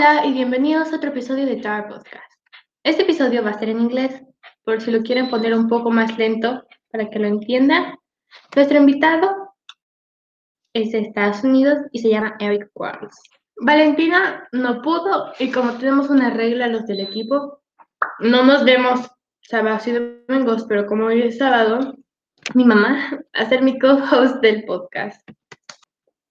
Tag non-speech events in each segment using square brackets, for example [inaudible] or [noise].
Hola y bienvenidos a otro episodio de Tar Podcast. Este episodio va a ser en inglés, por si lo quieren poner un poco más lento para que lo entiendan. Nuestro invitado es de Estados Unidos y se llama Eric Quarles. Valentina no pudo y como tenemos una regla los del equipo, no nos vemos sábados y domingos, pero como hoy es sábado, mi mamá va a ser mi co-host del podcast.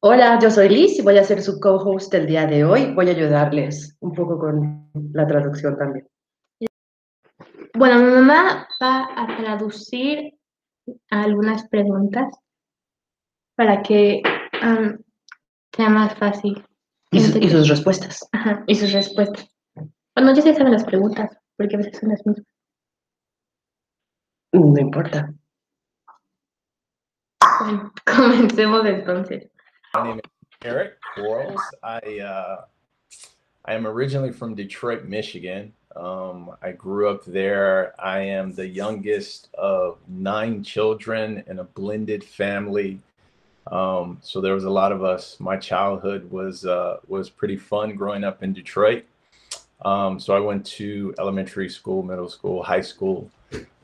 Hola, yo soy Liz y voy a ser su co-host el día de hoy. Voy a ayudarles un poco con la traducción también. Bueno, mi mamá va a traducir algunas preguntas para que um, sea más fácil. Y, su- y sus respuestas. Ajá, y sus respuestas. Bueno, ya se saben las preguntas, porque a veces son las mismas. No importa. Bueno, [laughs] comencemos entonces. My name is Eric Quarles. I uh, I am originally from Detroit, Michigan. Um, I grew up there. I am the youngest of nine children in a blended family. Um, so there was a lot of us. My childhood was uh, was pretty fun growing up in Detroit. Um, so I went to elementary school, middle school, high school.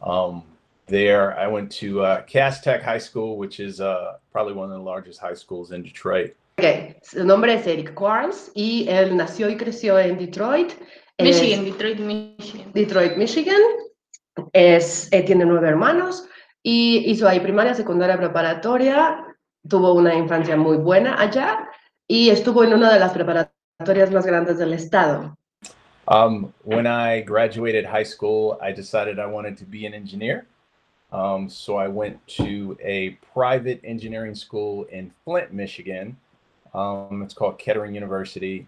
Um, there, I went to uh, Cass Tech High School, which is uh, probably one of the largest high schools in Detroit. Ok, su nombre es Eric Quarles y él nació y creció en Detroit. Es- Michigan, Detroit, Michigan. Detroit, Michigan. Es, eh, tiene nueve hermanos y hizo ahí primaria, secundaria, preparatoria. Tuvo una infancia muy buena allá y estuvo en una de las preparatorias más grandes del estado. Um, when I graduated high school, I decided I wanted to be an engineer. Um, so I went to a private engineering school in Flint, Michigan. Um, it's called Kettering University.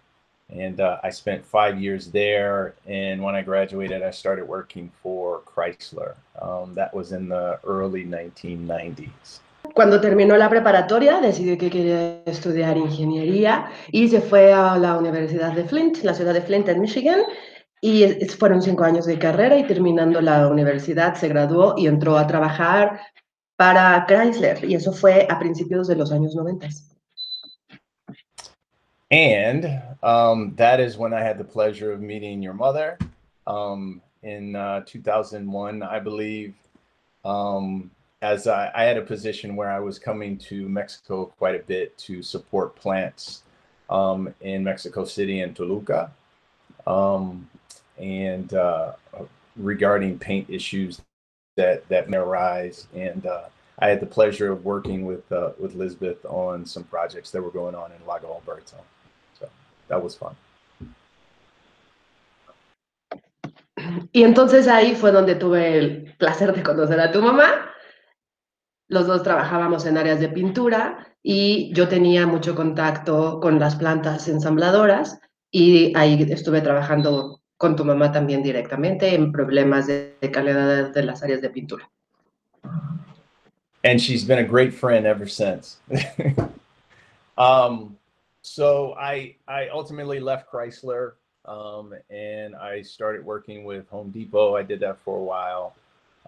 And uh, I spent five years there. And when I graduated, I started working for Chrysler. Um, that was in the early 1990s. Cuando terminó la preparatoria, decidió que quería estudiar ingeniería y se fue a la Universidad de Flint, la ciudad de Flint, en Michigan. Y es- fueron cinco años de carrera y terminando la universidad se graduó y entró a trabajar para Chrysler. Y eso fue a principios de los años 90. And um, that is when I had the pleasure of meeting your mother um, in uh, 2001, I believe. Um, as I, I had a position where I was coming to Mexico quite a bit to support plants um, in Mexico City and Toluca. Um, and uh, regarding paint issues that, that may arise. And uh, I had the pleasure of working with uh, with Lisbeth on some projects that were going on in Lago Alberto. So that was fun. Y entonces ahí fue donde tuve el placer de conocer a tu mamá. Los dos trabajábamos en áreas de pintura y yo tenía mucho contacto con las plantas ensambladoras y ahí estuve trabajando con tu mamá también directamente en problemas de, de calidad de las áreas de pintura. and she's been a great friend ever since. [laughs] um, so I I ultimately left Chrysler um, and I started working with Home Depot. I did that for a while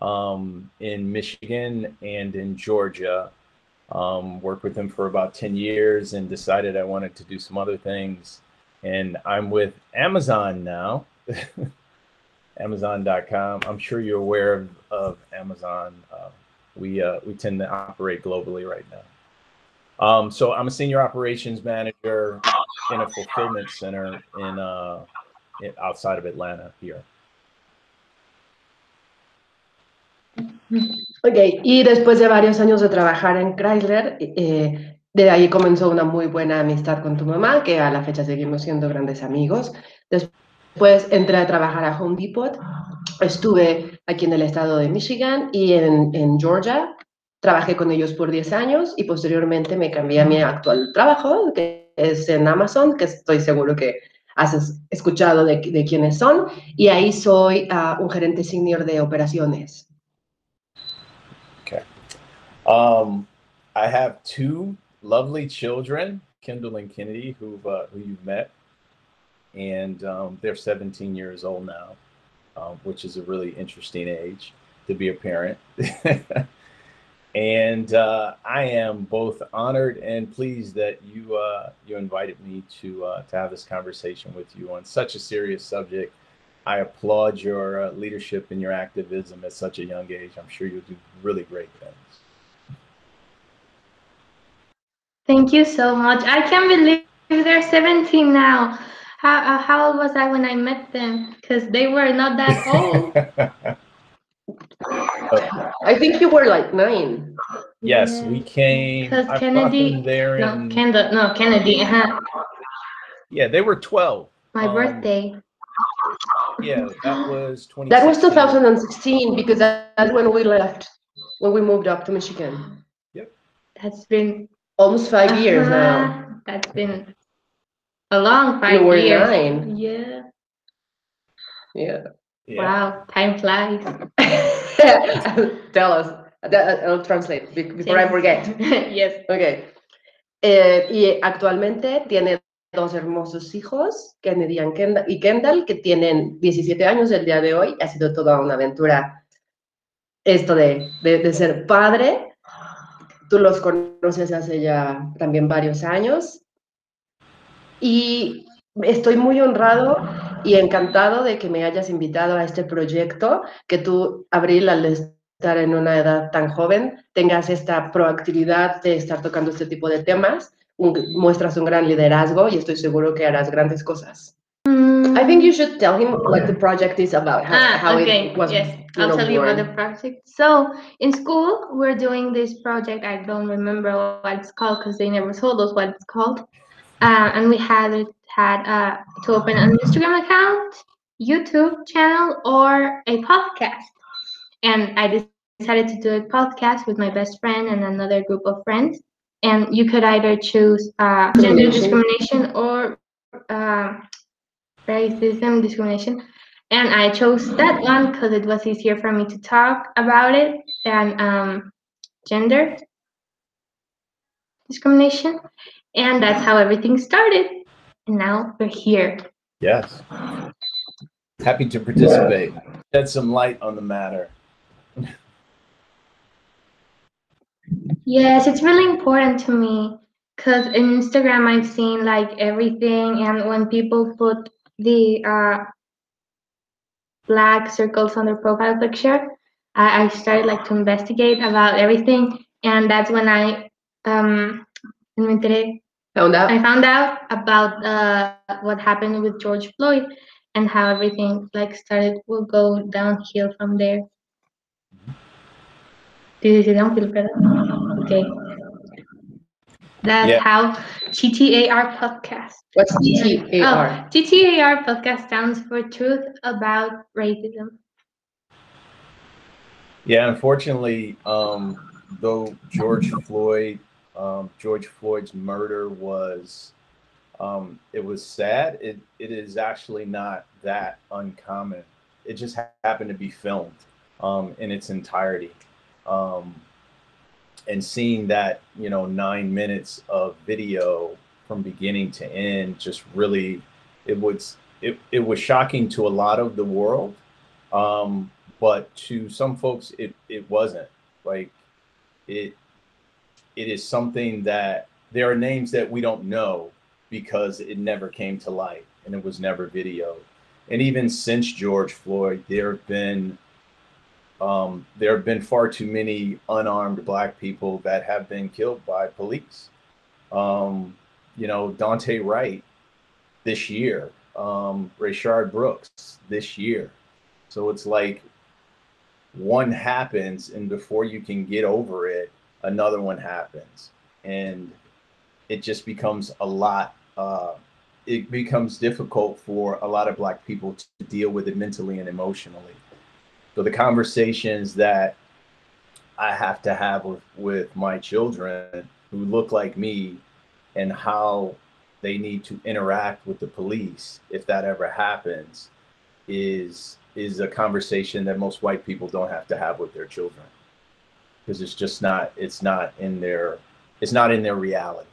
um, in Michigan and in Georgia. Um, worked with them for about 10 years and decided I wanted to do some other things. And I'm with Amazon now. [laughs] Amazon.com. I'm sure you're aware of, of Amazon. Uh, we uh, we tend to operate globally right now. Um, so I'm a senior operations manager in a fulfillment center in uh, in- outside of Atlanta here. Ok, y después de varios años de trabajar en Chrysler, eh, de ahí comenzó una muy buena amistad con tu mamá, que a la fecha seguimos siendo grandes amigos. Después entré a trabajar a Home Depot, estuve aquí en el estado de Michigan y en, Georgia. Trabajé con ellos por 10 años y posteriormente me cambié a mi actual trabajo, que es en Amazon, que estoy seguro que has es- escuchado de, de quiénes son. Y ahí soy ah, un gerente senior de operaciones. Um, I have two lovely children, Kendall and Kennedy, uh, who you've met, and um, they're 17 years old now, um, which is a really interesting age to be a parent. [laughs] And uh, I am both honored and pleased that you uh, you invited me to uh, to have this conversation with you on such a serious subject. I applaud your uh, leadership and your activism at such a young age. I'm sure you'll do really great things. Thank you so much. I can't believe they're 17 now. How, uh, how old was I when I met them? Because they were not that [laughs] old. I think you were like nine. yes, Yeah. we came. Because Kennedy- there No, in, Kendall, no, Kennedy. Uh-huh. yeah, they were 12. My Um, birthday. Yeah, that was 20. That was 2016 because that's when we left, when we moved up to Michigan. That's been Almost five years now. Uh-huh. That's been a long five You were years. nine. Yeah. Yeah. Yeah. Wow, time flies. [laughs] Tell us. That- I'll translate be- before I forget. [laughs] yes. Ok. Eh, y actualmente tiene dos hermosos hijos, Kennedy and Kendall, y Kendall, que tienen 17 años el día de hoy. Ha sido toda una aventura esto de, de, de ser padre. Tú los conoces hace ya también varios años. Y estoy muy honrado y encantado de que me hayas invitado a este proyecto, que tú, Abril, al estar en una edad tan joven, tengas esta proactividad de estar tocando este tipo de temas, un- muestras un gran liderazgo y estoy seguro que harás grandes cosas. I think you should tell him what the project is about, how, Ah, how okay. it was yes, you I'll know, tell you about the project. So in school, we're doing this project. I don't remember what it's called because they never told us what it's called. Uh, and we had had uh, to open an Instagram account, YouTube channel, or a podcast. And I decided to do a podcast with my best friend and another group of friends. And you could either choose uh, gender Discrimination. or uh, racism discrimination and I chose that one because it was easier for me to talk about it than um, gender discrimination, and that's how everything started. And now we're here. Yes. Happy to participate. Shed some light on the matter. Yes, it's really important to me because in Instagram I've seen like everything, and when people put the uh, black circles on their profile picture, I, I started like to investigate about everything, and that's when I um, enteré Found out? I found out about uh, what happened with George Floyd and how everything like started will go downhill from there. Did you downhill, ¿verdad? Okay. That's Yeah. how TTAR podcast. What's TTAR? Oh, TTAR podcast stands for Truth About Racism. Yeah, unfortunately, um, though George Floyd, um, George Floyd's murder was, um, it was sad. It it is actually not that uncommon. It just ha- happened to be filmed um, in its entirety, um, and seeing that you know nine minutes of video from beginning to end just really, it was it, it was shocking to a lot of the world. Um, but to some folks it it wasn't like it it is something that there are names that we don't know because it never came to light and it was never videoed. And even since george floyd there have been um, there have been far too many unarmed black people that have been killed by police. Um, you know daunte wright this year um, rayshard brooks this year. So it's like one happens and before you can get over it another one happens. And it just becomes a lot uh, it becomes difficult for a lot of black people to deal with it mentally and emotionally. So the conversations that i have to have with, with my children who look like me and how they need to interact with the police if that ever happens is is a conversation that most white people don't have to have with their children because it's just not it's not in their it's not in their reality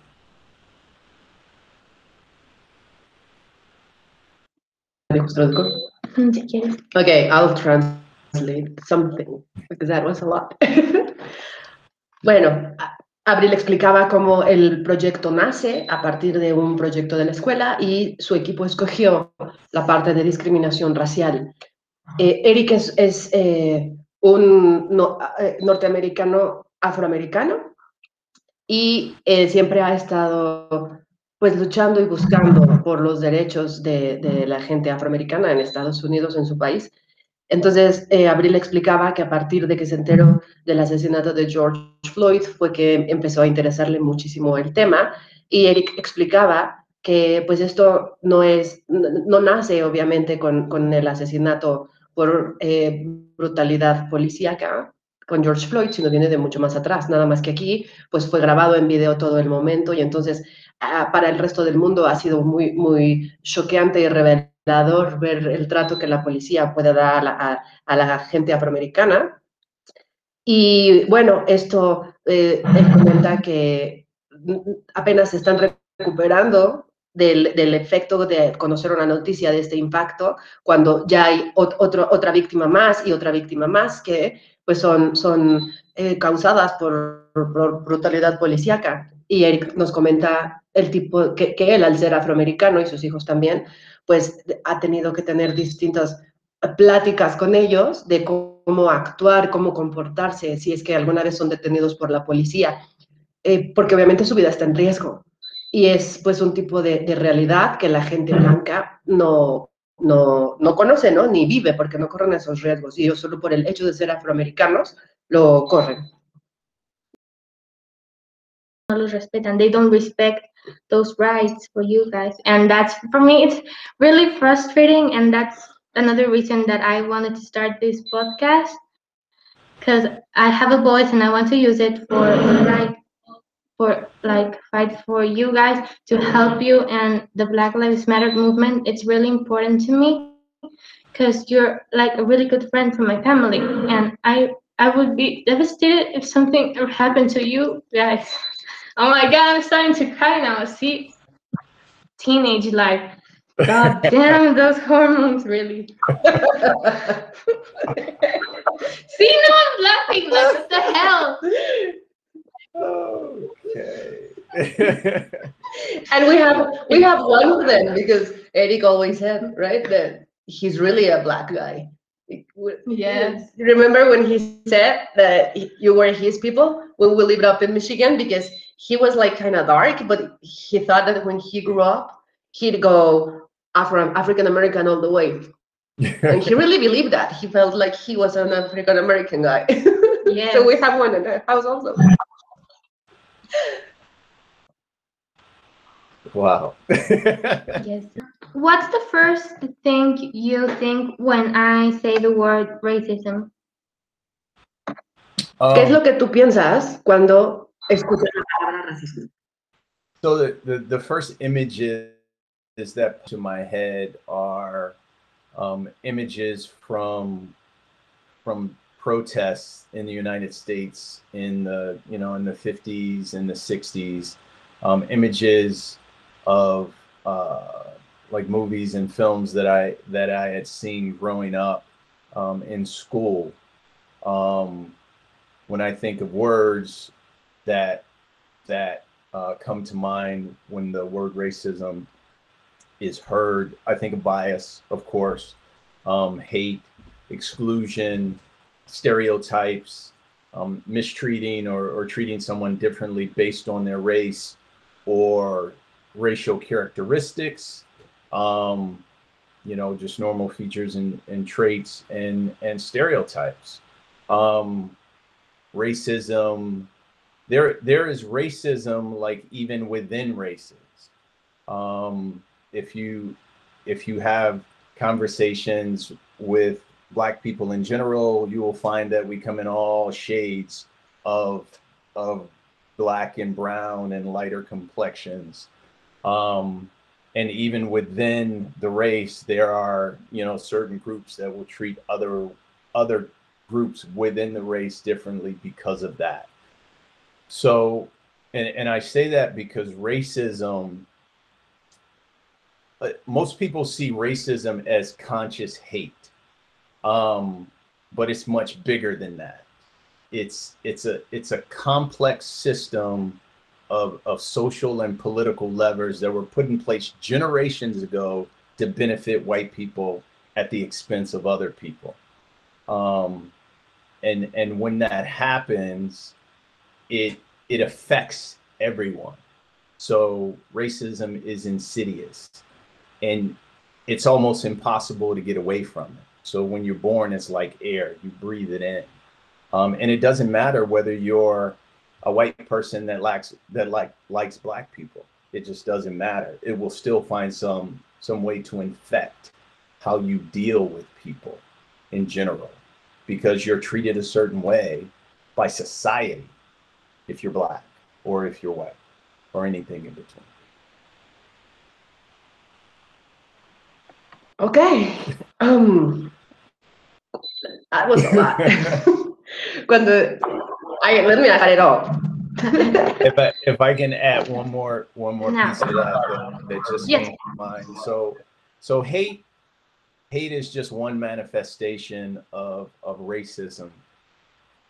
Mm. Okay, I'll translate something because that was a lot. [laughs] Bueno, Abril explicaba cómo el proyecto nace a partir de un proyecto de la escuela y su equipo escogió la parte de discriminación racial. Eh, Eric es, eh, un eh, norteamericano afroamericano y siempre ha estado pues luchando y buscando por los derechos de, la gente afroamericana en Estados Unidos, en su país. Entonces, eh, Abril explicaba que a partir de que se enteró del asesinato de George Floyd fue que empezó a interesarle muchísimo el tema y Eric explicaba que pues esto no es, no, nace obviamente con, con, el asesinato por eh, brutalidad policíaca con George Floyd, sino viene de mucho más atrás, nada más que aquí pues fue grabado en video todo el momento y entonces ah, para el resto del mundo ha sido muy, muy choqueante y revelador ver el trato que la policía puede dar a la, gente afroamericana. Y bueno, esto, eh, él comenta que apenas se están recuperando del, efecto de conocer una noticia de este impacto, cuando ya hay otro, otra víctima más y otra víctima más que pues son, son eh, causadas por, por, brutalidad policíaca. Y Eric nos comenta el tipo que, que él, al ser afroamericano y sus hijos también, pues ha tenido que tener distintas pláticas con ellos de cómo actuar, cómo comportarse, si es que alguna vez son detenidos por la policía, eh, porque obviamente su vida está en riesgo. Y es pues un tipo de, realidad que la gente blanca no, no, no, conoce, ¿no? Ni vive porque no corren esos riesgos. Y ellos solo por el hecho de ser afroamericanos lo corren. No los respetan. They don't respect those rights for you guys. And that's for me, it's really frustrating. And that's another reason that I wanted to start this podcast because I have a voice and I want to use it for like for like fight for you guys to help you and the Black Lives Matter movement. It's really important to me because you're like a really good friend from my family and I I would be devastated if something happened to you guys. Oh my god, I'm starting to cry now. See, teenage life. God [laughs] damn, those hormones really. [laughs] See, no, I'm laughing. Like, what the hell? Okay. and we have we have one of them because Eric always said right that he's really a black guy. Yes. Remember when he said that you were his people when we lived up in Michigan because he was like kind of dark, but he thought that when he grew up, he'd go Afro African American all the way. and he really believed that. He felt like he was an African American guy. Yeah. [laughs] so we have one in our house also. Wow. [laughs] yes. What's the first thing you think when I say the word racism? Um, ¿Qué es lo que tú piensas cuando escuchar la palabra racismo. So the, the, the first images that to my head are um, images from from protests in the United States in the you know in the 50s and the 60s, um, images of uh, like movies and films that I that I had seen growing up um, in school. Um, when I think of words, that that uh, come to mind when the word racism is heard. I think of bias, of course, um, hate, exclusion, stereotypes, um, mistreating or, or treating someone differently based on their race or racial characteristics, um, you know, just normal features and, and traits and, and stereotypes. Um, racism, there there is racism like even within races um, if you if you have conversations with black people in general you will find that we come in all shades of of black and brown and lighter complexions. Um, and even within the race there are you know certain groups that will treat other other groups within the race differently because of that. So, and, and I say that because racism, uh, most people see racism as conscious hate, um, but it's much bigger than that. it's it's a it's a complex system of of social and political levers that were put in place generations ago to benefit white people at the expense of other people. Um, and and when that happens, it it affects everyone. So racism is insidious, and it's almost impossible to get away from it. So when you're born, it's like air; you breathe it in, um, and it doesn't matter whether you're a white person that lacks that like likes black people. It just doesn't matter. It will still find some some way to infect how you deal with people in general because you're treated a certain way by society if you're black or if you're white or anything in between. Okay. Um, that was a lot. [laughs] Cuando, I, let me add it all. if I if I can add one more one more No. piece of that that, that just Yes. came to mind. So so hate hate is just one manifestation of of racism.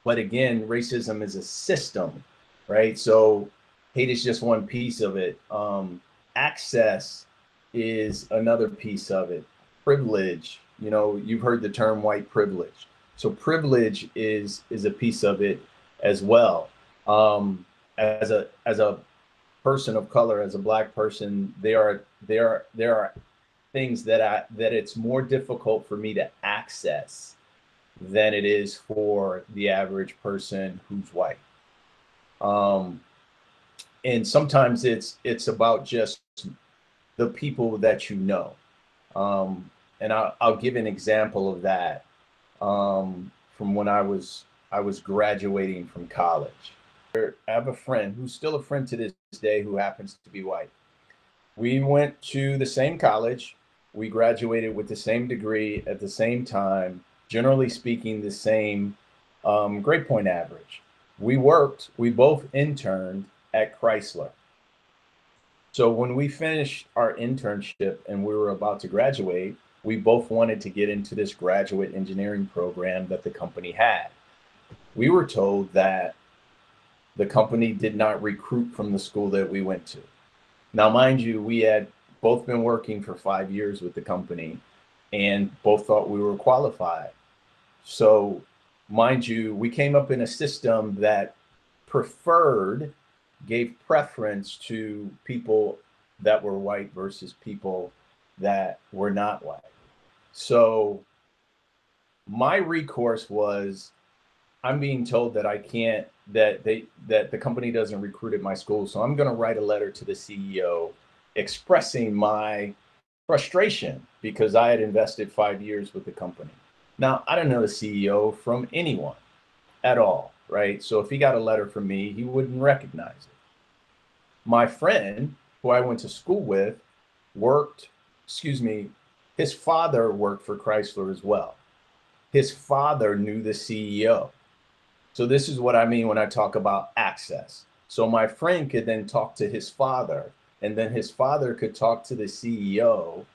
But again, racism is a system, right? So hate is just one piece of it. Um, access is another piece of it. Privilege, you know, you've heard the term white privilege. So privilege is is a piece of it as well um, as a as a person of color, as a black person, there are there are there are things that I that it's more difficult for me to access than it is for the average person who's white. Um, and sometimes it's it's about just the people that you know. Um, and I'll, I'll give an example of that um, from when I was I was graduating from college. I have a friend who's still a friend to this day who happens to be white. We went to the same college. We graduated with the same degree at the same time, generally speaking, the same um, grade point average. We worked, we both interned at Chrysler. So when we finished our internship and we were about to graduate, we both wanted to get into this graduate engineering program that the company had. We were told that the company did not recruit from the school that we went to. Now, mind you, we had both been working for five years with the company and both thought we were qualified. So, mind you, we came up in a system that preferred, gave preference to people that were white versus people that were not white. So, my recourse was I'm being told that I can't that they that the company doesn't recruit at my school. So I'm going to write a letter to the CEO expressing my frustration because I had invested 5 years with the company. Now, I don't know the CEO from anyone at all, right? So if he got a letter from me, he wouldn't recognize it. My friend, who I went to school with, worked, excuse me, his father worked for Chrysler as well. His father knew the CEO. So this is what I mean when I talk about access. So my friend could then talk to his father, and then his father could talk to the CEO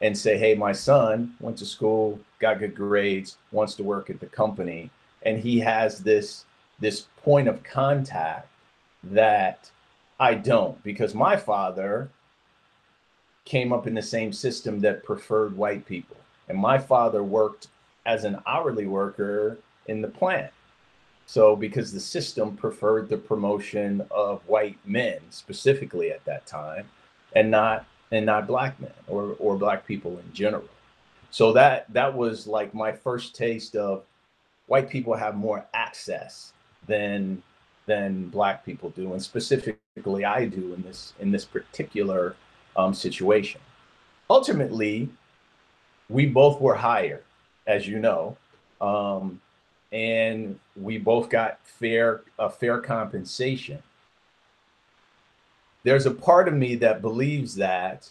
and say, "Hey, my son went to school, got good grades, wants to work at the company." And he has this this point of contact that I don't because my father came up in the same system that preferred white people. And my father worked as an hourly worker in the plant. So, because the system preferred the promotion of white men specifically at that time, and not and not black men or or black people in general. So that that was like my first taste of white people have more access than than black people do, and specifically I do in this in this particular um, situation. Ultimately, we both were hired, as you know, um, and we both got fair a fair compensation. There's a part of me that believes that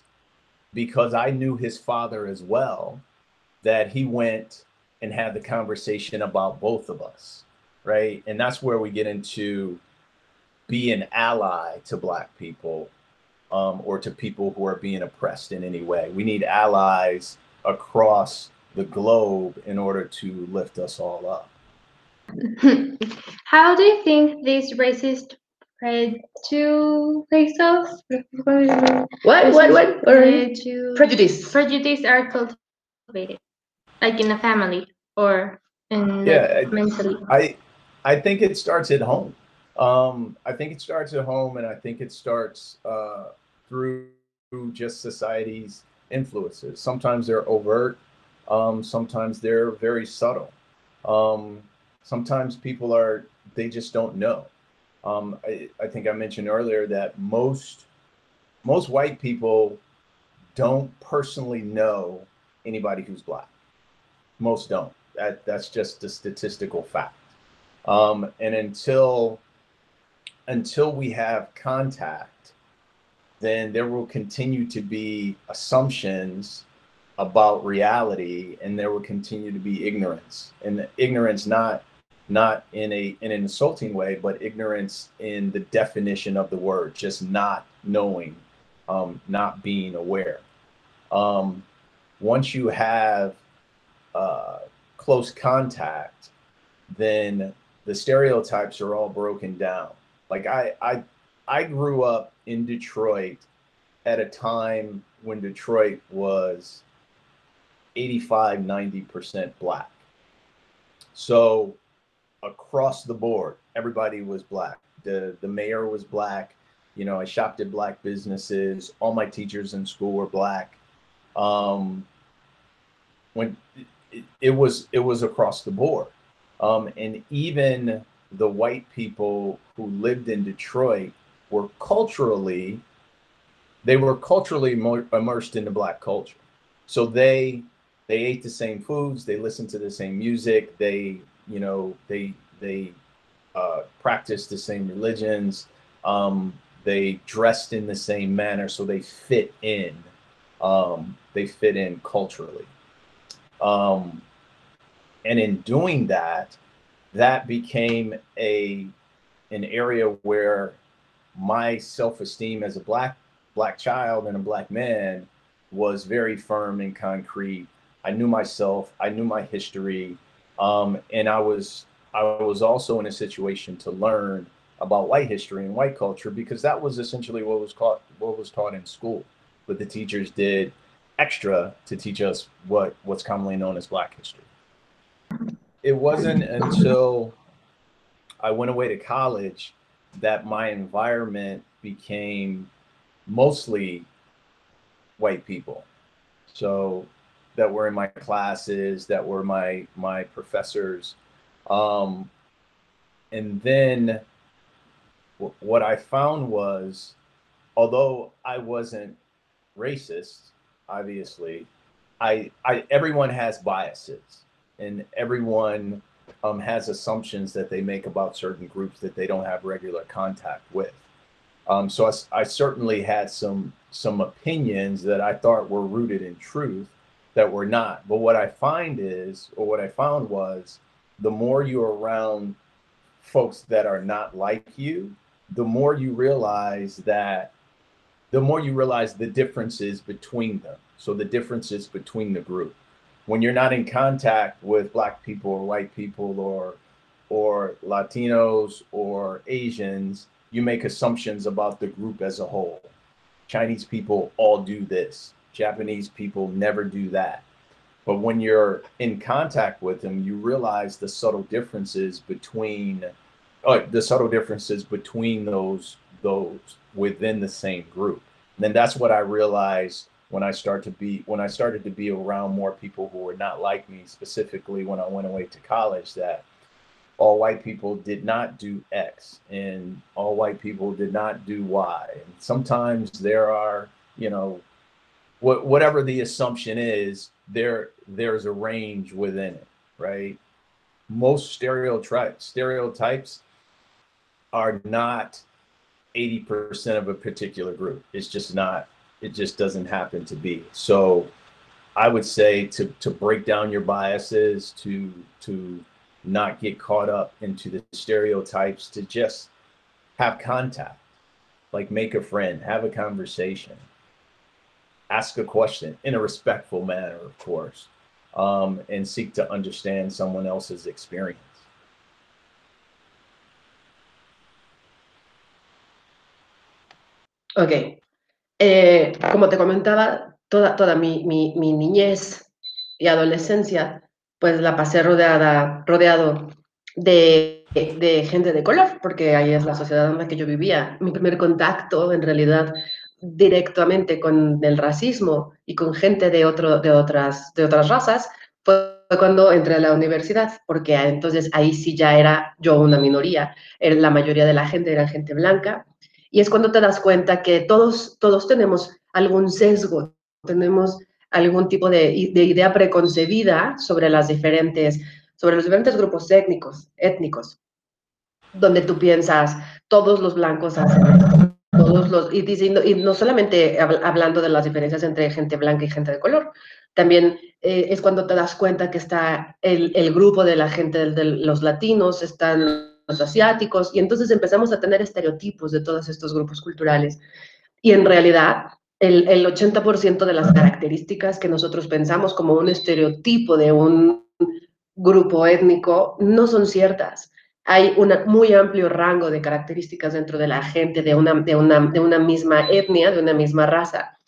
because I knew his father as well, that he went and had the conversation about both of us, right? And that's where we get into be an ally to black people um, or to people who are being oppressed in any way. We need allies across the globe in order to lift us all up. [laughs] How do you think these racist prejudices What? What? What? What are you- Prejudice. prejudice are cultivated, like in a family or in Yeah, like, I- mentally? I I think it starts at home. Um, I think it starts at home, and I think it starts uh, through just society's influences. Sometimes they're overt. Um, sometimes they're very subtle. Um, sometimes people are they just don't know. Um, I, I think I mentioned earlier that most most white people don't personally know anybody who's black. Most don't. That that's just a statistical fact. Um, and until until we have contact, then there will continue to be assumptions about reality, and there will continue to be ignorance. And ignorance not not in a in an insulting way, but ignorance in the definition of the word, just not knowing, um, not being aware. Um, once you have uh, close contact, then the stereotypes are all broken down. Like I, I, I grew up in Detroit at a time when Detroit was 85, 90% black. So across the board, everybody was black. The, the mayor was black. You know, I shopped at black businesses. All my teachers in school were black. Um, when it, it was, it was across the board. Um, and even the white people who lived in Detroit were culturally, they were culturally immersed into black culture. So they they ate the same foods, they listened to the same music, they you know they they uh, practiced the same religions, um, they dressed in the same manner, so they fit in. Um, they fit in culturally. Um, and in doing that that became a an area where my self-esteem as a black black child and a black man was very firm and concrete. I knew myself i knew my history um, and i was i was also in a situation to learn about white history and white culture because that was essentially what was taught what was taught in school. But the teachers did extra to teach us what what's commonly known as black history. It wasn't until I went away to college that my environment became mostly white people. So that were in my classes, that were my my professors. Um, and then w- what I found was, although I wasn't racist, obviously, I, I everyone has biases and everyone um, has assumptions that they make about certain groups that they don't have regular contact with. Um, so I certainly had some some opinions that I thought were rooted in truth that were not. But what I find is, or what I found was, the more you're around folks that are not like you, the more you realize that, the more you realize the differences between them. So the differences between the group when you're not in contact with black people or white people or or latinos or asians you make assumptions about the group as a whole. Chinese people all do this. Japanese people never do that. But when you're in contact with them you realize the subtle differences between uh, the subtle differences between those those within the same group. And then that's what i realized when I start to be when I started to be around more people who were not like me, specifically when I went away to college, that all white people did not do X and all white people did not do Y. And sometimes there are, you know, what whatever the assumption is, there there's a range within it, right? Most stereotypes stereotypes are not 80% of a particular group. It's just not it just doesn't happen to be. So I would say to to break down your biases, to to not get caught up into the stereotypes, to just have contact, like make a friend, have a conversation, ask a question in a respectful manner, of course, um, and seek to understand someone else's experience. Okay, Eh, como te comentaba, toda, toda mi, mi, mi, niñez y adolescencia, pues la pasé rodeada, rodeado de, de, gente de color, porque ahí es la sociedad en la que yo vivía. Mi primer contacto, en realidad, directamente con el racismo y con gente de, otro, de, otras, de otras razas, fue cuando entré a la universidad, porque entonces ahí sí ya era yo una minoría. La mayoría de la gente era gente blanca. Y es cuando te das cuenta que todos, todos tenemos algún sesgo, tenemos algún tipo de, de idea preconcebida sobre las diferentes sobre los diferentes grupos étnicos, étnicos, donde tú piensas, todos los blancos hacen todos los, y, diciendo, y no solamente hablando de las diferencias entre gente blanca y gente de color, también eh, es cuando te das cuenta que está el, el grupo de la gente de, los latinos, están los asiáticos, y entonces empezamos a tener estereotipos de todos estos grupos culturales. Y en realidad, el, el 80% de las características que nosotros pensamos como un estereotipo de un grupo étnico no son ciertas. Hay un muy amplio rango de características dentro de la gente de una, de una, de una misma etnia, de una misma raza.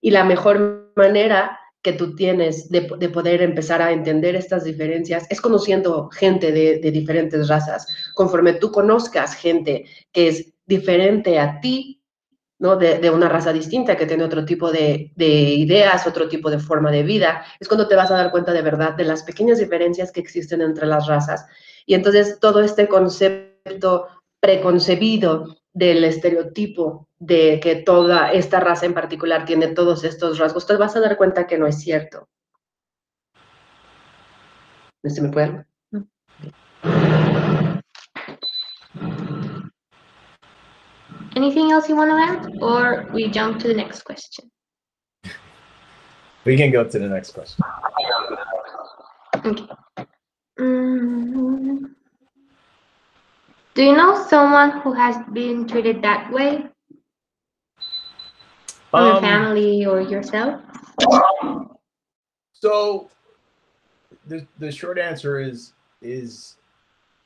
Y la mejor manera que tú tienes de, de, poder empezar a entender estas diferencias es conociendo gente de, de, diferentes razas. Conforme tú conozcas gente que es diferente a ti, ¿no? De, una raza distinta que tiene otro tipo de, ideas, otro tipo de forma de vida, es cuando te vas a dar cuenta de verdad de las pequeñas diferencias que existen entre las razas. Y entonces todo este concepto preconcebido del estereotipo de que toda esta raza en particular tiene todos estos rasgos, te vas a dar cuenta que no es cierto. ¿Se me puede? Anything else you want to add, or we jump to the next question? We can go to the next question. Okay. Mm, do you know someone who has been treated that way? Or um, your family or yourself? So the the short answer is is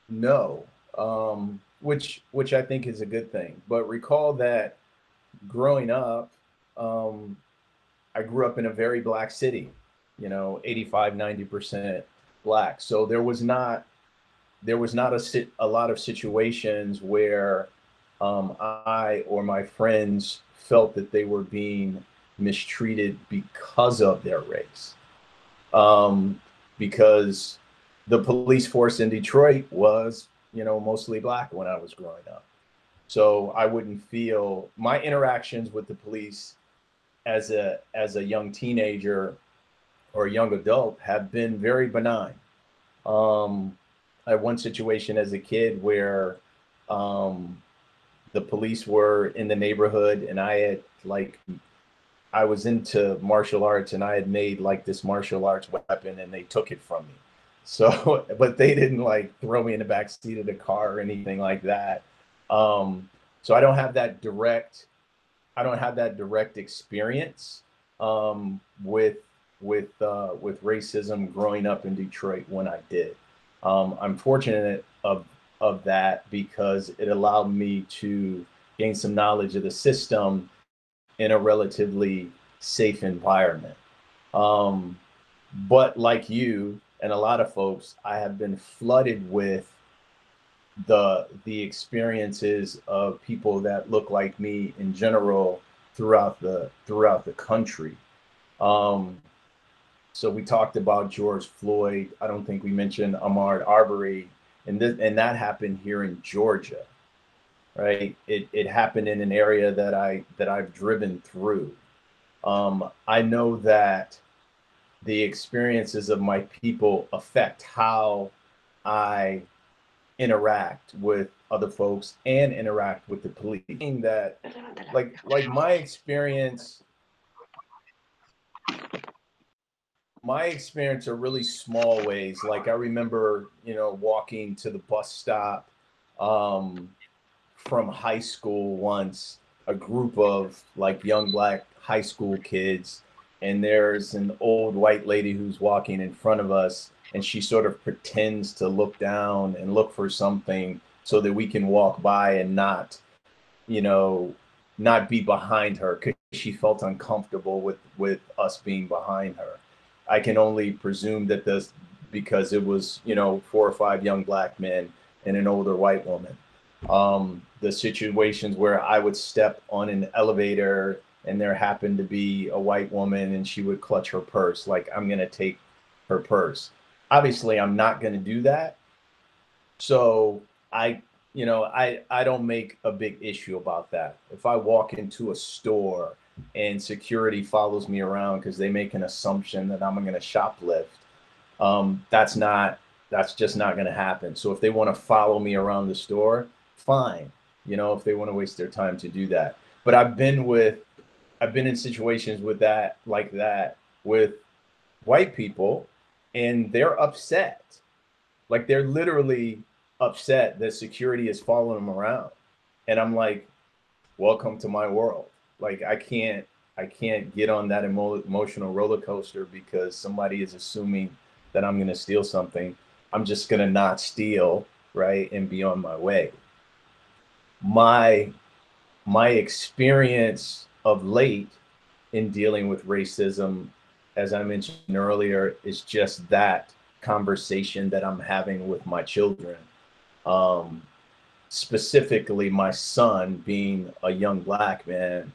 no. Um, which which I think is a good thing. But recall that growing up, um, I grew up in a very black city, you know, 85, 90% black. So there was not there was not a a lot of situations where um, I or my friends felt that they were being mistreated because of their race. Um, because the police force in Detroit was you know, mostly black when I was growing up. So I wouldn't feel my interactions with the police as a as a young teenager or a young adult have been very benign. Um, I had one situation as a kid where um, the police were in the neighborhood and I had like I was into martial arts and I had made like this martial arts weapon and they took it from me. [laughs] So, but they didn't like throw me in the back seat of the car or anything like that. Um, so I don't have that direct, I don't have that direct experience um, with with uh, with racism growing up in Detroit when I did. Um, I'm fortunate of of that because it allowed me to gain some knowledge of the system in a relatively safe environment. Um, but like you, and a lot of folks, I have been flooded with the the experiences of people that look like me in general throughout the throughout the country. Um, so we talked about George Floyd. I don't think we mentioned Ahmaud Arbery, and this, and that happened here in Georgia, right? It it happened in an area that I that I've driven through. Um, I know that the experiences of my people affect how I interact with other folks and interact with the police. That like like my experience my experience are really small ways. Like I remember, you know, walking to the bus stop um, from high school once, a group of like young black high school kids and there's an old white lady who's walking in front of us and she sort of pretends to look down and look for something so that we can walk by and not you know not be behind her because she felt uncomfortable with with us being behind her. I can only presume that this because it was you know four or five young black men and an older white woman. Um, the situations where I would step on an elevator and there happened to be a white woman and she would clutch her purse like I'm gonna take her purse. Obviously, I'm not gonna do that. So I you know, I, I don't make a big issue about that. If I walk into a store and security follows me around because they make an assumption that I'm going to shoplift, um, that's not, that's just not going to happen. So if they want to follow me around the store, fine. You know, if they want to waste their time to do that. But I've been with, I've been in situations with that, like that, with white people, and they're upset. Like they're literally upset that security is following them around. And I'm like, welcome to my world. Like I can't I can't get on that emo- emotional roller coaster because somebody is assuming that I'm going to steal something. I'm just going to not steal, right? And be on my way. My my experience of late in dealing with racism as I mentioned earlier is just that conversation that I'm having with my children um, specifically my son being a young black man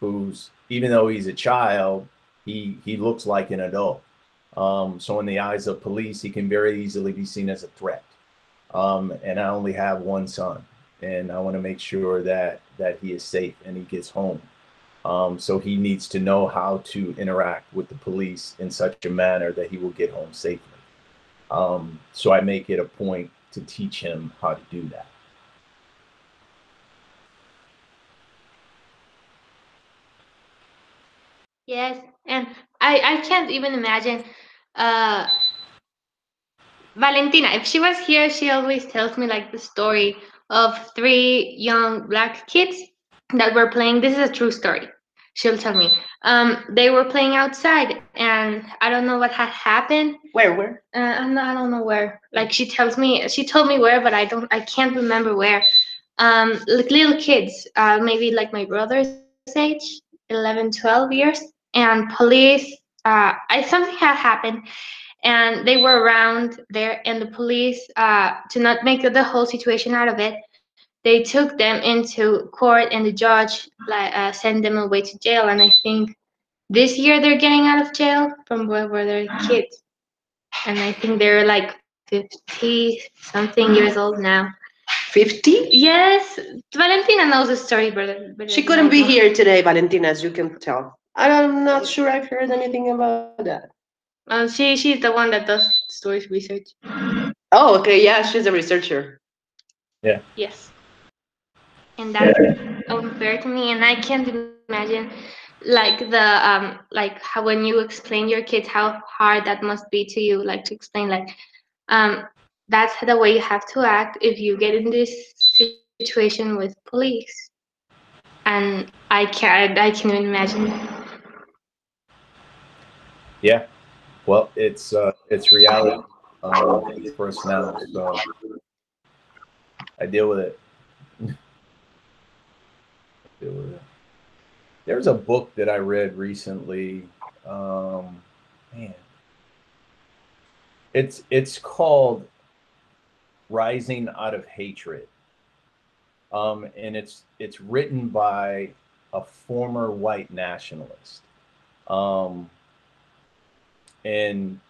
who's even though he's a child he he looks like an adult. Um, so in the eyes of police he can very easily be seen as a threat. Um, and i only have one son and i want to make sure that that he is safe and he gets home. Um, so he needs to know how to interact with the police in such a manner that he will get home safely. Um, so i make it a point to teach him how to do that. Yes, and I I can't even imagine uh Valentina, if she was here, she always tells me like the story of three young black kids that were playing. This is a true story. She'll tell me. Um, they were playing outside, and I don't know what had happened. Where? Where? Uh, I'm not, I don't know where. Like she tells me, she told me where, but I don't, I can't remember where. Um, like little kids, uh, maybe like my brother's age, 11, 12 years, and police. Uh, I something had happened, and they were around there, and the police, uh, to not make the whole situation out of it, they took them into court, and the judge like uh, sent them away to jail. And I think this year they're getting out of jail from where, where they're kids and I think they're like 50 something years old now. 50? Yes, Valentina knows the story better She couldn't be here today, Valentina, as you can tell. I'm not sure I've heard anything about that. Uh, she she's the one that does stories research. Oh, okay. Yeah, she's a researcher. Yeah. Yes, and that's unfair to me, and I can't imagine like the um like how when you explain your kids how hard that must be to you, like to explain like um that's the way you have to act if you get in this situation with police. And I can't I can't even imagine. Yeah. Well, it's uh, it's reality now. So I deal with it. [laughs] deal with it. There's a book that I read recently. Um, man, it's it's called "Rising Out of Hatred," um, and it's it's written by a former white nationalist. Um, and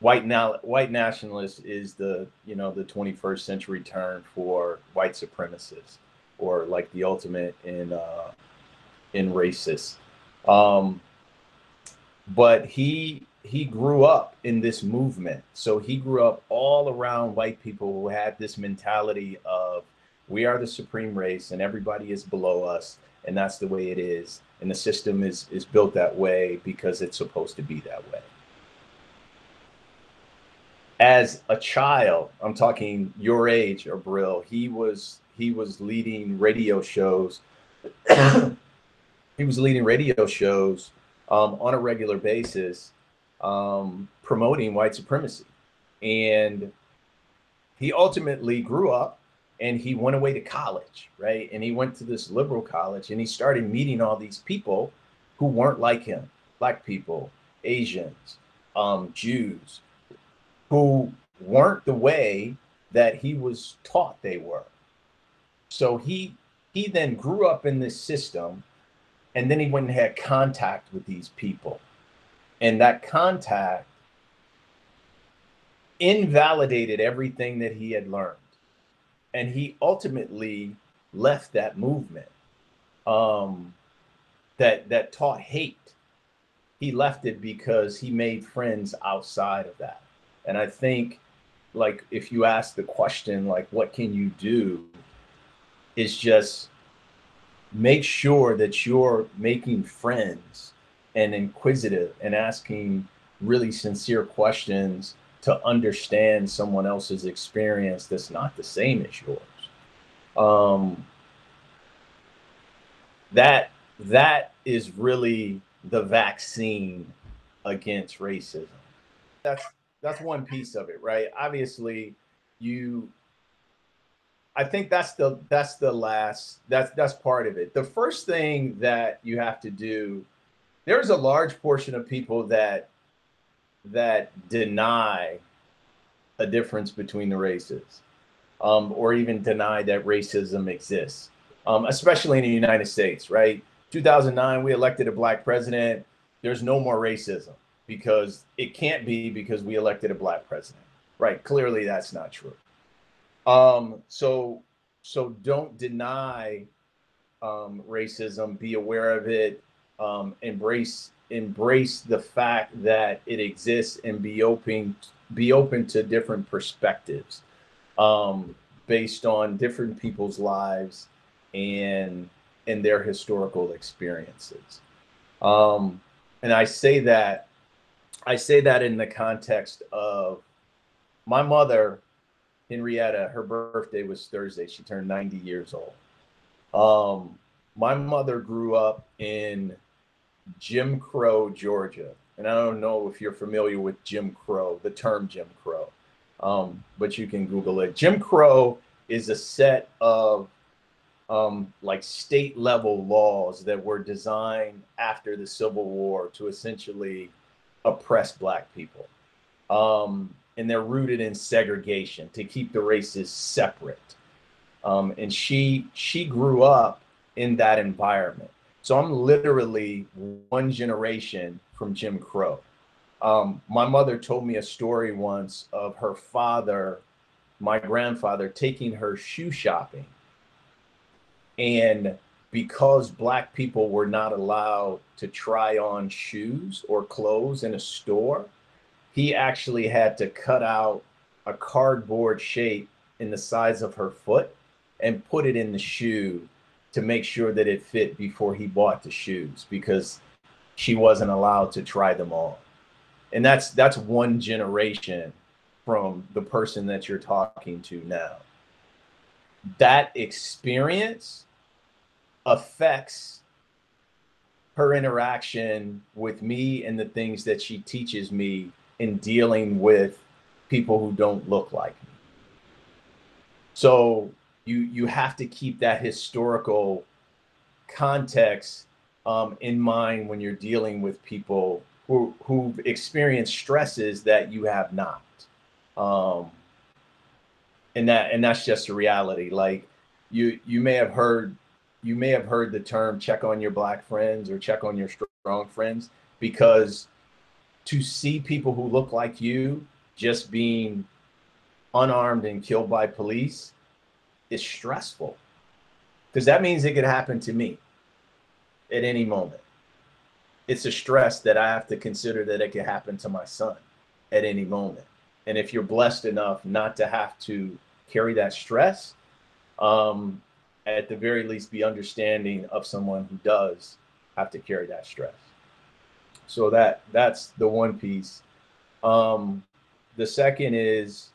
white now white nationalist is the you know the 21st century term for white supremacists or like the ultimate in uh in racist. Um but he he grew up in this movement. So he grew up all around white people who had this mentality of we are the supreme race and everybody is below us and that's the way it is. And the system is is built that way because it's supposed to be that way. As a child i'm talking your age or brill he was he was leading radio shows. He was leading radio shows um, on a regular basis um, promoting white supremacy. And he ultimately grew up and he went away to college, right? And he went to this liberal college and he started meeting all these people who weren't like him, black people, Asians, um, Jews, who weren't the way that he was taught they were. So he he then grew up in this system and then he went and had contact with these people. And that contact invalidated everything that he had learned. And he ultimately left that movement um, that that taught hate. He left it because he made friends outside of that. And I think like if you ask the question like what can you do is just make sure that you're making friends and inquisitive and asking really sincere questions to understand someone else's experience that's not the same as yours. Um, that that is really the vaccine against racism. That's that's one piece of it, right? Obviously, you I think that's the that's the last that's that's part of it. The first thing that you have to do there's a large portion of people that that deny a difference between the races um, or even deny that racism exists, um, especially in the United States, right? 2009, we elected a black president. There's no more racism because it can't be because we elected a black president, right? Clearly, that's not true. Um, so, so don't deny um, racism. Be aware of it. Um, embrace embrace the fact that it exists and be open be open to different perspectives um, based on different people's lives and and their historical experiences. Um, and I say that I say that in the context of my mother, Henrietta. Her birthday was Thursday. She turned 90 years old. Um, my mother grew up in Jim Crow, Georgia. And I don't know if you're familiar with Jim Crow, the term Jim Crow, um, but you can Google it. Jim Crow is a set of um, like state level laws that were designed after the Civil War to essentially oppress Black people. Um, and they're rooted in segregation to keep the races separate. Um, and she she grew up in that environment. So I'm literally one generation from Jim Crow. Um, my mother told me a story once of her father, my grandfather, taking her shoe shopping. And because Black people were not allowed to try on shoes or clothes in a store, he actually had to cut out a cardboard shape in the size of her foot and put it in the shoe to make sure that it fit before he bought the shoes because she wasn't allowed to try them on. And that's that's one generation from the person that you're talking to now. That experience affects her interaction with me and the things that she teaches me in dealing with people who don't look like me. So you you have to keep that historical context um, in mind when you're dealing with people who who've experienced stresses that you have not. Um, and that and that's just a reality. Like you you may have heard you may have heard the term check on your black friends or check on your strong friends because to see people who look like you just being unarmed and killed by police is stressful because that means it could happen to me at any moment. It's a stress that I have to consider that it could happen to my son at any moment. And if you're blessed enough not to have to carry that stress, um, at the very least, be understanding of someone who does have to carry that stress. So that that's the one piece. Um, the second is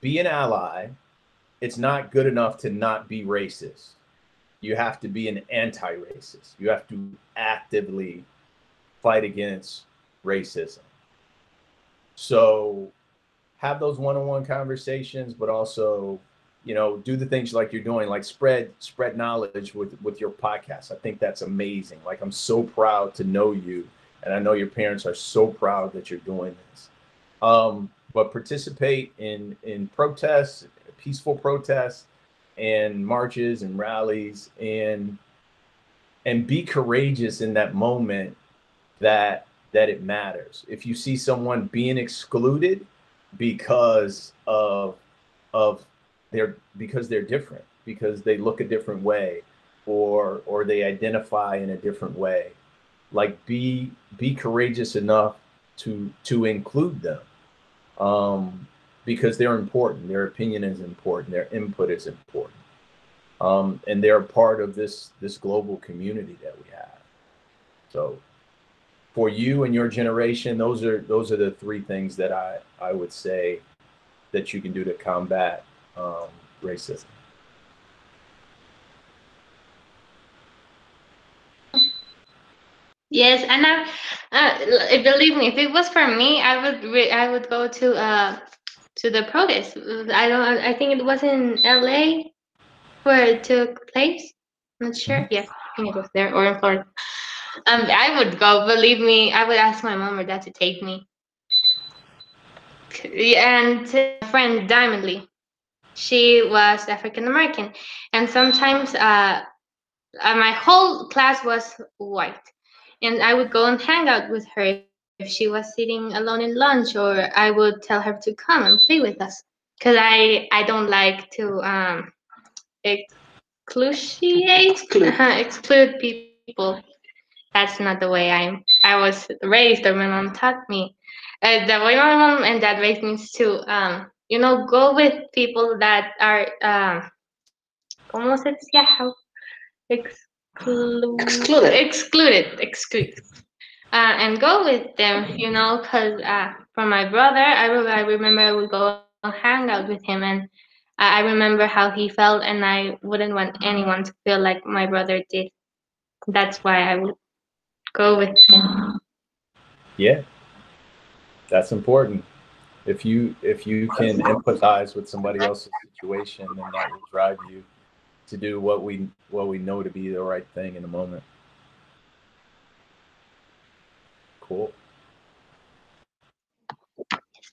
be an ally it's not good enough to not be racist. You have to be an anti racist. You have to actively fight against racism. So have those one on one conversations, but also you know, do the things like you're doing, like spread spread knowledge with with your podcast. I think that's amazing. Like I'm so proud to know you, and I know your parents are so proud that you're doing this. Um, but participate in in protests, peaceful protests, and marches and rallies, and and be courageous in that moment that that it matters. If you see someone being excluded because of of they're because they're different because they look a different way or or they identify in a different way like be be courageous enough to to include them um because they're important. Their opinion is important. Their input is important. Um and they're part of this this global community that we have. So for you and your generation those are those are the three things that i i would say that you can do to combat um, racism. Yes, and I, uh, believe me, if it was for me, I would I would go to uh to the protest. I don't. I think it was in L.A. where it took place. I'm not sure. Mhm. Yes, I think it was there or in Florida. Um, I would go. Believe me, I would ask my mom or dad to take me. And friend Diamond Lee, she was African American, and sometimes uh, uh, my whole class was white, and I would go and hang out with her if she was sitting alone in lunch, or I would tell her to come and play with us, because I I don't like to um exclusiate Exclude. [laughs] exclude people. That's not the way I'm. I was raised, or my mom taught me. Uh, the way my mom and dad raised me is to um you know go with people that are um ¿Cómo se decía? How exclu- Excluded. excluded excluded uh, and go with them you know because uh, for my brother I, re- I remember I would go hang out with him and I remember how he felt and I wouldn't want anyone to feel like my brother did that's why I would go with him Yeah, that's important. If you if you can empathize with somebody else's situation, then that will drive you to do what we what we know to be the right thing in the moment. Cool.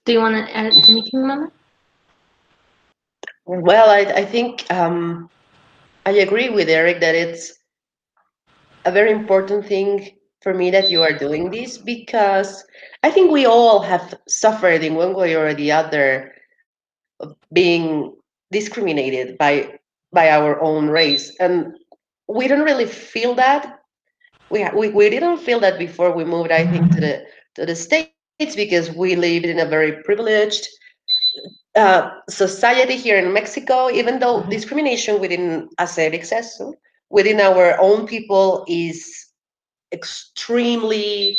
do you want to add anything mama Well, I, I think um, I agree with Eric that it's a very important thing for me that you are doing this because I think we all have suffered in one way or the other of being discriminated by by our own race, and we don't really feel that. We, we we didn't feel that before we moved. I think to the to the states because we lived in a very privileged uh, society here in Mexico, even though discrimination within exists, within our own people is extremely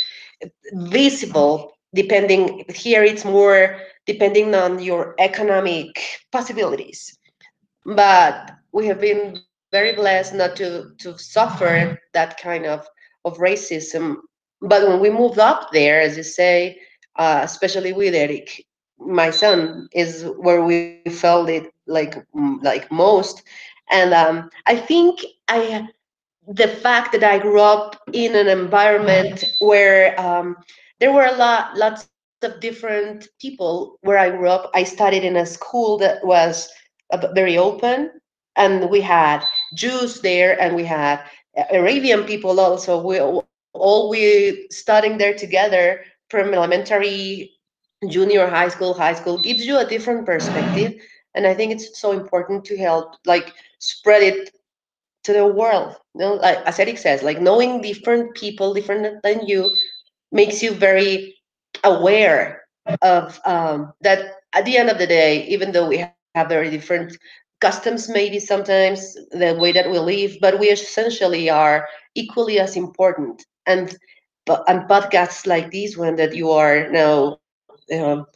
visible, depending, here it's more depending on your economic possibilities. But we have been very blessed not to, to suffer that kind of, of racism. But when we moved up there, as you say, uh, especially with Eric, my son is where we felt it like like most and um, i think i the fact that i grew up in an environment where um, there were a lot lots of different people where i grew up i studied in a school that was uh, very open and we had jews there and we had arabian people also we all we studying there together from elementary junior high school high school gives you a different perspective. And i think it's so important to help like spread it to the world. You know like as eric says like knowing different people different than you makes you very aware of um, that at the end of the day even though we have very different customs maybe sometimes the way that we live but we essentially are equally as important and and podcasts like this one that you are now um,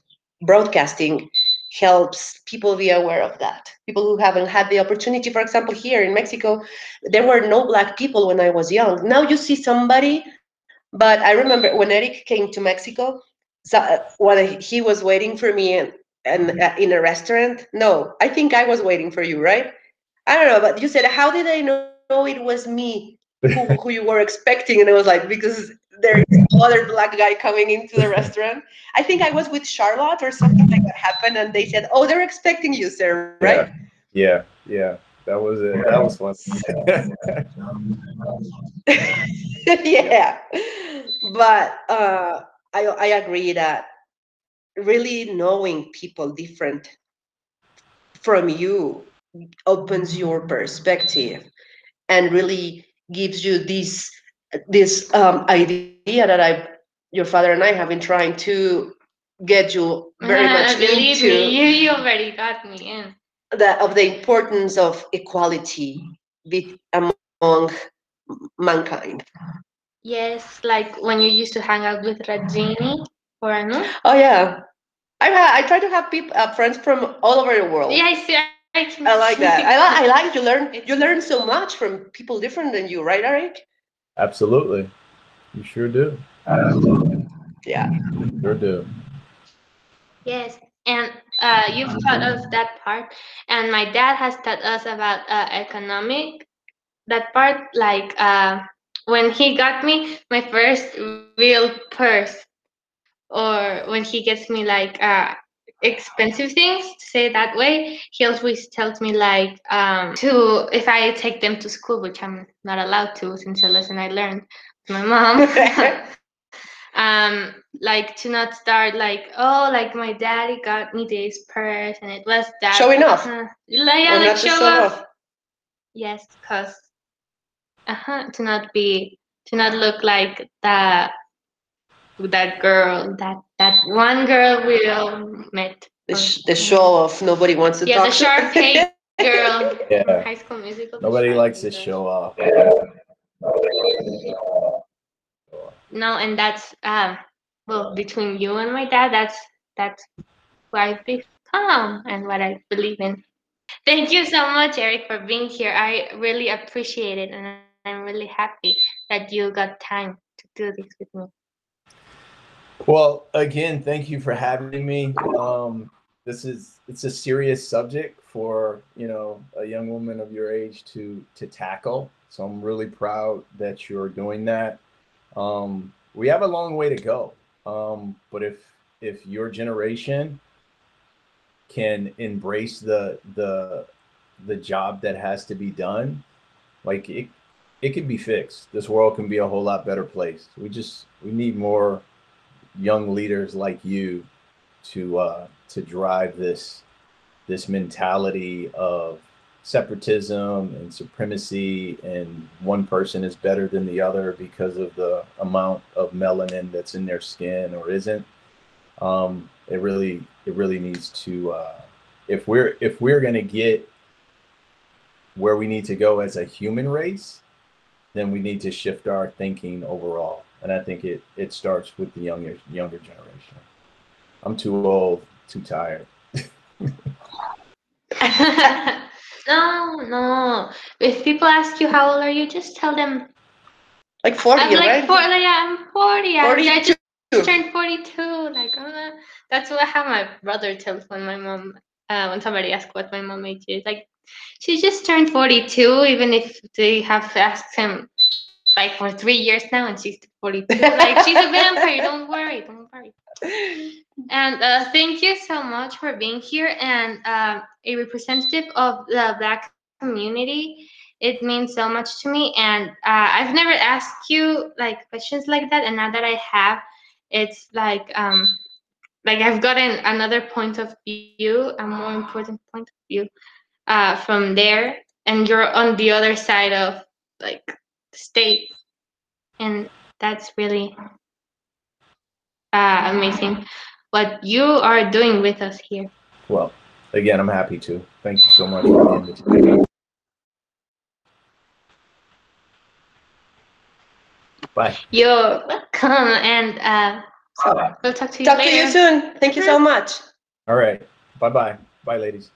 broadcasting helps people be aware of that. People who haven't had the opportunity, for example, here in Mexico, there were no black people when I was young. Now you see somebody, but I remember when Eric came to Mexico, so, uh, while he was waiting for me and uh, in a restaurant? No, I think I was waiting for you, right? I don't know, but you said, how did I know it was me who, who you were expecting? And I was like, because there's another black guy coming into the restaurant. I think I was with Charlotte or something like that happened, and they said, "Oh, they're expecting you, sir." Right? Yeah, yeah. That was it. That was fun. [laughs] yeah, but uh, I I agree that really knowing people different from you opens your perspective and really gives you this this um, idea that I your father and I have been trying to get you very [laughs] much Believe into me, you, you already got me in. the of the importance of equality be, among mankind. Yes, like when you used to hang out with Rajini or Anu. Oh yeah, I ha- I try to have people uh, friends from all over the world. Yeah, I see. I, can I like that. I, li- I like you learn [laughs] you learn so much from people different than you, right, Eric? Absolutely. You sure do. Absolutely. Yeah. Sure do. Yes, and uh, you've taught us that part, and my dad has taught us about uh, economic. That part, like uh, when he got me my first real purse, or when he gets me like uh, expensive things, to say that way, he always tells me like um, to if I take them to school, which I'm not allowed to since a lesson I learned with my mom. [laughs] um like to not start like oh like my daddy got me this purse and it was that Showing off. uh, like, yeah like show, show off. off. yes because uh-huh to not be to not look like that that girl that that one girl we all met The, sh- the show of Nobody wants to yeah talk. the sharp cake [laughs] girl Yeah. high school musical Nobody Shark likes to show off. no and that's um well between you and my dad that's that's who i've become and what i believe in thank you so much eric for being here i really appreciate it and i'm really happy that you got time to do this with me Well, again, thank you for having me. Um, this is it's a serious subject for you know a young woman of your age to to tackle. So I'm really proud that you're doing that. Um, we have a long way to go, um, but if if your generation can embrace the the the job that has to be done, like it it can be fixed. This world can be a whole lot better place. We just we need more young leaders like you to uh, to drive this this mentality of separatism and supremacy and one person is better than the other because of the amount of melanin that's in their skin or isn't. Um, it really it really needs to uh, if we're if we're going to get where we need to go as a human race then we need to shift our thinking overall and I think it it starts with the younger younger generation. I'm too old, too tired. [laughs] [laughs] no no if people ask you how old are you just tell them Like 40, i'm like right? 40 yeah, i'm 40 I- I just turned 42 like uh, that's what how my brother tells when my mom uh, when somebody asks what my mom age is like she just turned 42 even if they have asked him like for three years now and she's 42 like she's a vampire don't worry don't worry. And uh, thank you so much for being here and um, a representative of the black community. It means so much to me and uh, i've never asked you like questions like that and now that i have it's like um like i've gotten another point of view a more important point of view uh from there and you're on the other side of like state and that's really uh amazing what you are doing with us here Well, again, I'm happy to. Thank you so much for the invitation. Bye. you're welcome and uh we'll talk to you Talk to you soon. Thank you so much. All right. Bye bye. Bye, ladies.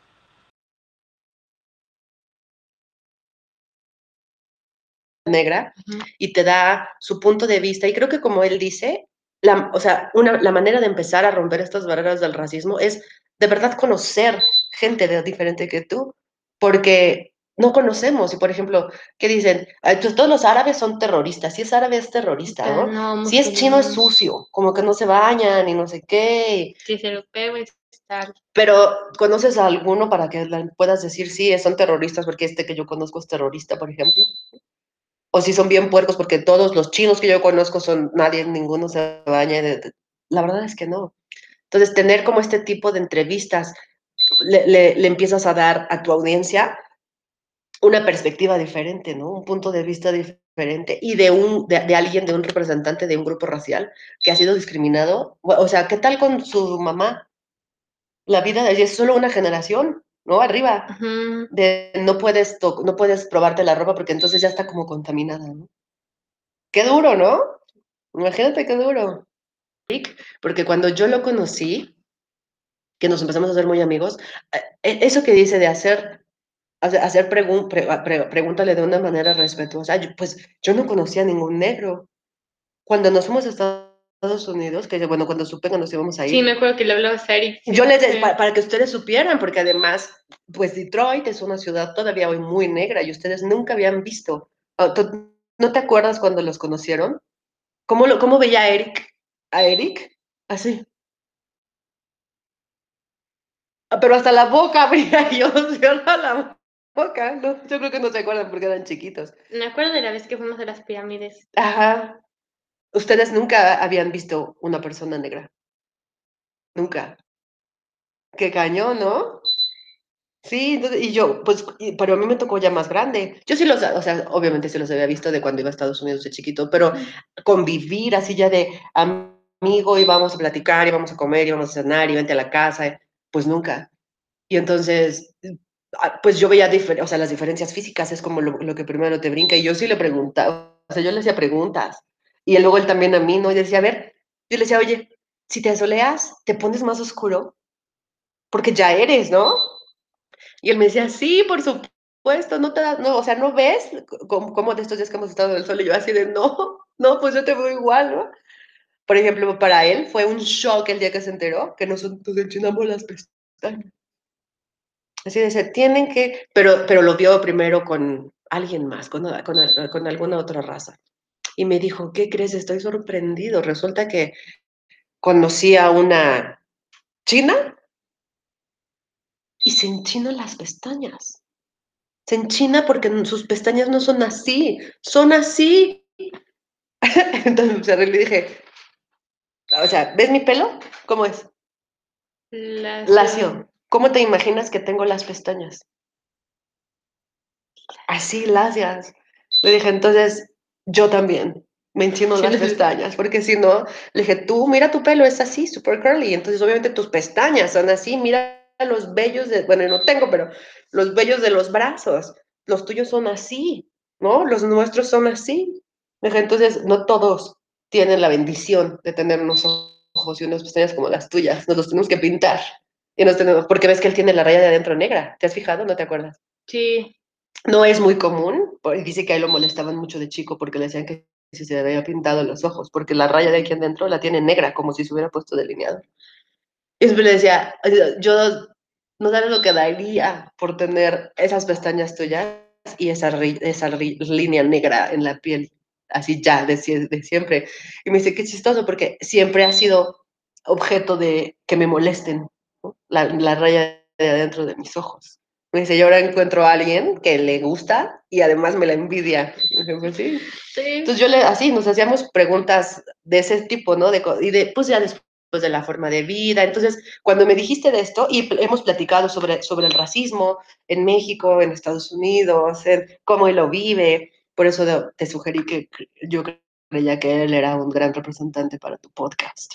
Negra Ujú. y te da su punto de vista. Y creo que como él dice, la, o sea, una, la manera de empezar a romper estas barreras del racismo es de verdad conocer gente de, diferente que tú, porque no conocemos. Y por ejemplo, ¿qué dicen? Pues todos los árabes son terroristas. Si es árabe es terrorista, ¿no? no, Si es chino es sucio, como que no se bañan y no sé qué. Si es europeo es tal. Pero ¿conoces a alguno para que puedas decir sí, son terroristas porque este que yo conozco es terrorista, por ejemplo? O si son bien puercos porque todos los chinos que yo conozco son nadie, ninguno se baña. La verdad es que no. Entonces, tener como este tipo de entrevistas, le, le- empiezas a dar a tu audiencia una perspectiva diferente, ¿no? Un punto de vista diferente y de, un, de, de alguien, de un representante de un grupo racial que ha sido discriminado. O sea, ¿qué tal con su mamá? La vida de ella es solo una generación, ¿no? Arriba de no puedes, no puedes probarte la ropa porque entonces ya está como contaminada, ¿no? Qué duro, ¿no? Imagínate qué duro. Porque cuando yo lo conocí, que nos empezamos a hacer muy amigos, eh, eh, eso que dice de hacer, hacer, pregun- pre- pre- pregúntale de una manera respetuosa, pues yo no conocía a ningún negro. Cuando nos fuimos a Estados Unidos, que bueno, cuando supe que nos íbamos a ir, Sí, me acuerdo que le hablabas a Eric. yo les, Sí. para, para que ustedes supieran, porque además, pues Detroit es una ciudad todavía hoy muy negra y ustedes nunca habían visto. Ah, ¿tú- ¿No te acuerdas cuando los conocieron? ¿Cómo, lo, cómo veía a Eric? ¿A Eric? Así. Ah, Pero hasta la boca [laughs] abría yo, cierra la boca. No, yo creo que no se acuerdan porque eran chiquitos. Me acuerdo de la vez que fuimos a las pirámides. Ajá. Ustedes nunca habían visto una persona negra. Nunca. Qué cañón, ¿no? Sí, y yo, pues, pero a mí me tocó ya más grande. Yo sí los, o sea, obviamente sí los había visto de cuando iba a Estados Unidos de chiquito, pero convivir así ya de amigo, y vamos a platicar, y vamos a comer, y vamos a cenar, y vente a la casa, pues nunca. Y entonces, ah, pues yo veía, difer- o sea, las diferencias físicas es como lo, lo que primero te brinca, y yo sí le preguntaba, o sea, yo le hacía preguntas, y luego él también a mí, ¿no? Y decía, a ver, yo le decía, oye, si te asoleas, ¿te pones más oscuro? Porque ya eres, ¿no? Y él me decía, sí, por supuesto, no te das, no, o sea, ¿no ves cómo de estos días que hemos estado en el sol? Y yo así de, no, [laughs] no, pues yo te veo igual, ¿no? Por ejemplo, para él fue un shock el día que se enteró que nosotros nos enchinamos las pestañas. Así de, se tienen que, pero, pero lo vio primero con alguien más, con, con, con alguna otra raza. Y me dijo, ¿qué crees? Estoy sorprendido. Resulta que conocí a una china y se enchinan las pestañas. Se enchina porque sus pestañas no son así, son así. [laughs] Entonces le dije, o sea, ¿ves mi pelo? ¿Cómo es? Lacio. Lacio. ¿Cómo te imaginas que tengo las pestañas? Así, lacias. Le dije, entonces, yo también me enchino las [laughs] pestañas, porque si no, le dije, tú, mira tu pelo, es así, super curly, entonces obviamente tus pestañas son así, mira los vellos de, bueno, no tengo, pero los vellos de los brazos, los tuyos son así, ¿no? Los nuestros son así. Dije, entonces, no todos tienen la bendición de tener unos ojos y unas pestañas como las tuyas, nos los tenemos que pintar. Y nos tenemos, porque ves que él tiene la raya de adentro negra, ¿te has fijado? ¿No te acuerdas? Sí. No es muy común, dice que a él lo molestaban mucho de chico porque le decían que si se había pintado los ojos, porque la raya de aquí adentro la tiene negra, como si se hubiera puesto delineado. Y siempre le decía, yo no sabes lo que daría por tener esas pestañas tuyas y esa, esa línea negra en la piel, así ya, de, siempre. Y me dice, qué chistoso, porque siempre ha sido objeto de que me molesten la, la raya de adentro de mis ojos. Me dice, yo ahora encuentro a alguien que le gusta y además me la envidia. Pues sí. sí. Entonces yo le, así, nos hacíamos preguntas de ese tipo, ¿no? De, y de, pues ya después de la forma de vida. Entonces, cuando me dijiste de esto, y hemos platicado sobre, sobre el racismo en México, en Estados Unidos, en cómo él lo vive, por eso te sugerí que yo creía que él era un gran representante para tu podcast.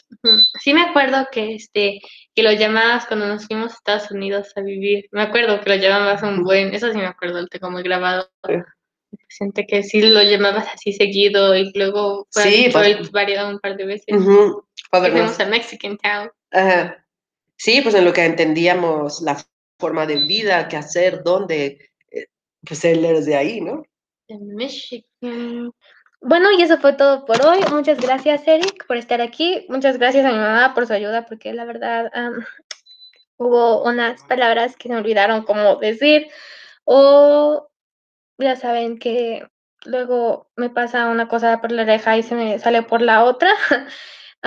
Sí me acuerdo que este que lo llamabas cuando nos fuimos a Estados Unidos a vivir. Me acuerdo que lo llamabas un buen, eso sí me acuerdo, lo tengo muy grabado. Siente que sí lo llamabas así seguido y luego fue sí, Detroit variado un par de veces. Uh -huh. Fuimos a Mexican Town. Uh, sí, pues en lo que entendíamos la forma de vida, qué hacer, dónde, eh, pues él es de ahí, ¿no? En Michigan. Bueno, y eso fue todo por hoy. Muchas gracias, Eric, por estar aquí. Muchas gracias a mi mamá por su ayuda, porque la verdad, hubo unas palabras que me olvidaron cómo decir o ya saben que luego me pasa una cosa por la oreja y se me sale por la otra. [laughs]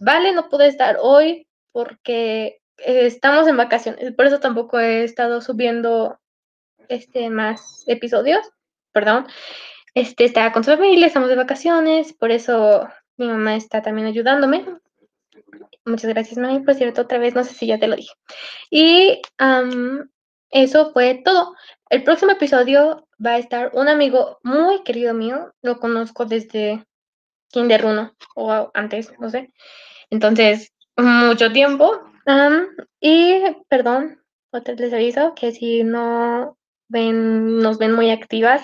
vale, no pude estar hoy porque estamos en vacaciones, por eso tampoco he estado subiendo este más episodios, perdón. Este está con su familia, estamos de vacaciones, por eso mi mamá está también ayudándome. Muchas gracias, mami, por cierto, otra vez, no sé si ya te lo dije. Y eso fue todo. El próximo episodio va a estar un amigo muy querido mío, lo conozco desde Kinder 1 o antes, no sé. Entonces, mucho tiempo. y perdón, otra les aviso que si no ven, nos ven muy activas,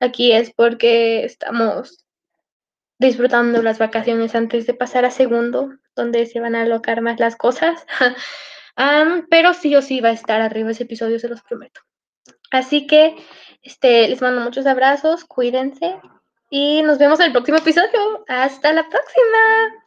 aquí es porque estamos disfrutando las vacaciones antes de pasar a segundo, donde se van a alocar más las cosas. [laughs] pero sí o sí va a estar arriba ese episodio, se los prometo. Así que este, les mando muchos abrazos, cuídense y nos vemos en el próximo episodio. Hasta la próxima.